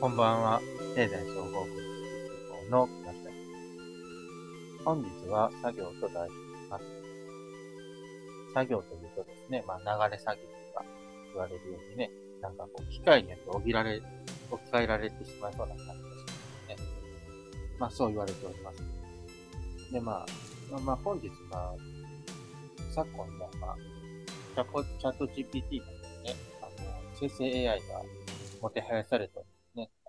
こんばんは。経済総合部の木下です。本日は作業と題します。作業というとですね、まあ流れ作業とか言われるようにね、なんかこう機械によって置きられ、置き換えられてしまいそうな感じですね。まあそう言われております。で、まあ、まあ本日、まあ、昨今の、まあ、チャット GPT のね、あの、生成 AI がもてはやされておりね。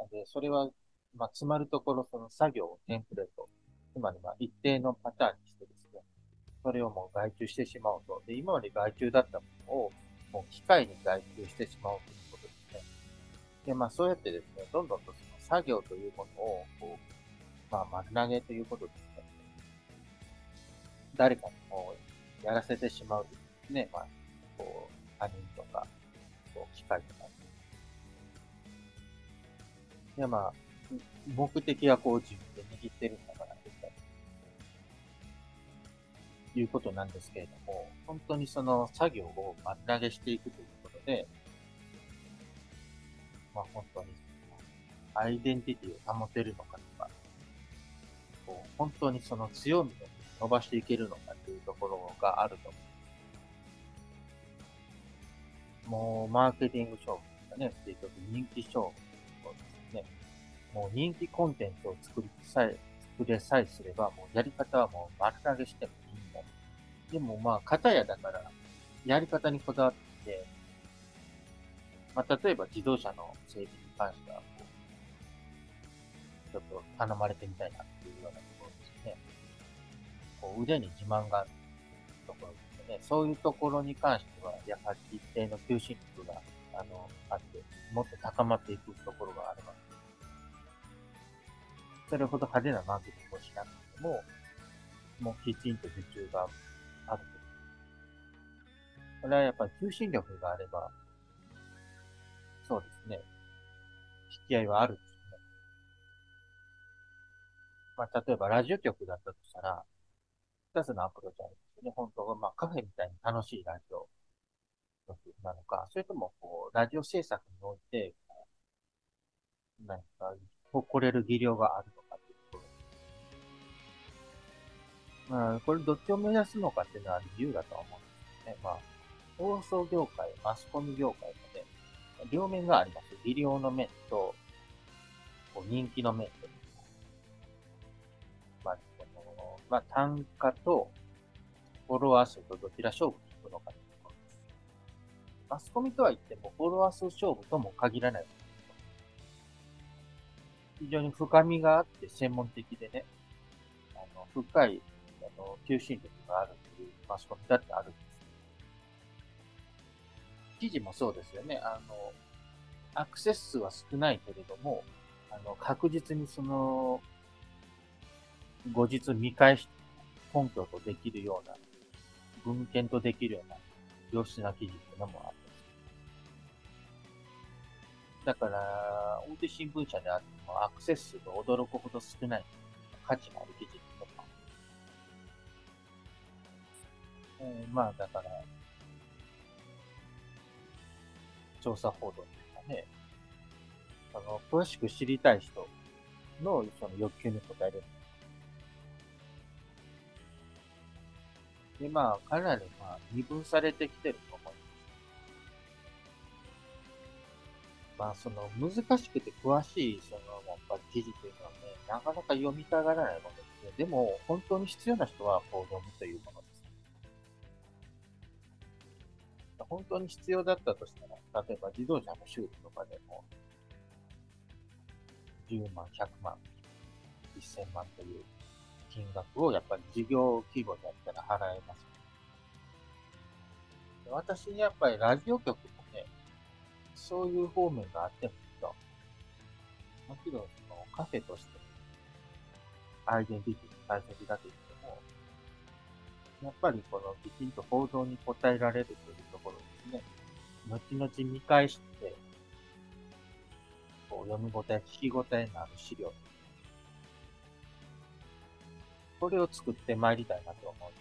で、それは、まあ、つまるところ、その作業をテンプレート、つまり、まあ、一定のパターンにしてですね、それをもう外注してしまうと。で、今まで外注だったものを、もう機械に外注してしまうということですね。で、まあ、そうやってですね、どんどんとその作業というものを、こう、まあ、丸投げということですね。誰かにもうやらせてしまうとですね、まあ、こう、他人とか、こう、機械とかで、まあ、目的はこう自分で握ってるんだから、ということなんですけれども、本当にその作業を丸投げしていくということで、まあ本当に、アイデンティティを保てるのかとか、こう本当にその強みを伸ばしていけるのかというところがあると思う。もう、マーケティング勝負とかね、結局人気勝負もう人気コンテンツを作りさえ、作れさえすれば、もうやり方はもう丸投げしてもいいんだ。でもまあ、型やだから、やり方にこだわって、まあ、例えば自動車の整備に関しては、こう、ちょっと頼まれてみたいなっていうようなところですね。こう、腕に自慢があるところですね。そういうところに関しては、やはり一定の求心力が、あの、あって、もっと高まっていくところがあればそれほど派手なマーケティングをしなくても、もうきちんと受注があると。これはやっぱり求心力があれば、そうですね。引き合いはあるんですね。まあ、例えばラジオ局だったとしたら、二つのアプローチあるんですよね。本当は、まあ、カフェみたいに楽しいラジオ局なのか、それとも、こう、ラジオ制作において、何か、誇れる技量があるとまあ、これどっちを目指すのかっていうのは自由だとは思うんですけどね。まあ、放送業界、マスコミ業界で、両面があります。技量の面と、こう人気の面と。まあ、この、まあ、単価とフォロワー数とどちら勝負に行くのかというところです。マスコミとは言っても、フォロワー数勝負とも限らない。非常に深みがあって専門的でね、あの、深いあの、求心力があるっていうマスコミだってあるんです。記事もそうですよね。あの、アクセス数は少ないけれども、あの、確実にその、後日見返し、根拠とできるような、文献とできるような、良質な記事っていうのもあるんです。だから、大手新聞社であってもアクセス数が驚くほど少ない価値のある記事えー、まあ、だから、調査報道というかね、あの、詳しく知りたい人のその欲求に応える。で、まあ、かなり、まあ、二分されてきてると思います。まあ、その、難しくて詳しい、その、やっぱり記事というのはね、なかなか読みたがらないものですね。でも、本当に必要な人は、こう読むというもの本当に必要だったとしたら、例えば自動車の修理とかでも、10万、100万、1000万という金額をやっぱり事業規模だったら払えます。私、やっぱりラジオ局もね、そういう方面があってもいいと。もちろん、そのカフェとして、アイデンティティの大切だと言っても、やっぱりこのきちんと報道に応えられるというね、後々見返して、こう読み応え、聞き応えのある資料。これを作ってまいりたいなと思います。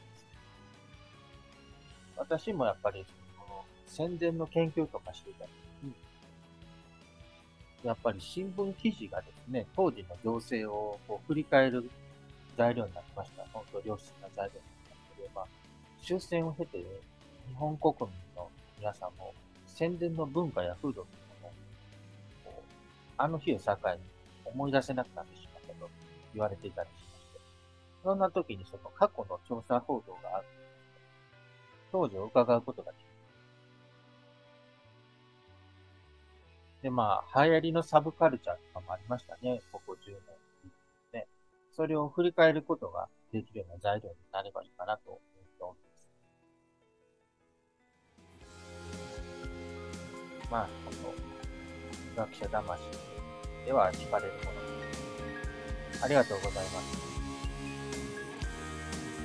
私もやっぱり、その、戦前の研究とかしてた時に、やっぱり新聞記事がですね、当時の情勢をこう振り返る材料になりました。本当良質な材料になりましたけど、まあ、終戦を経て、日本国民の皆さんも戦前の文化や風土というのを、あの日を境に思い出せなくなってしまったと言われていたりしまして、そんな時にその過去の調査報道がある当時を伺うことができで、まあ、流行りのサブカルチャーとかもありましたね。ここ10年ね。それを振り返ることができるような材料になればいいかなと思っております。まあ、この、学者魂では惹かれるものです。ありがとうございます。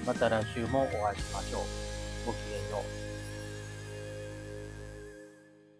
また来週もお会いしましょう。ごきげんよう。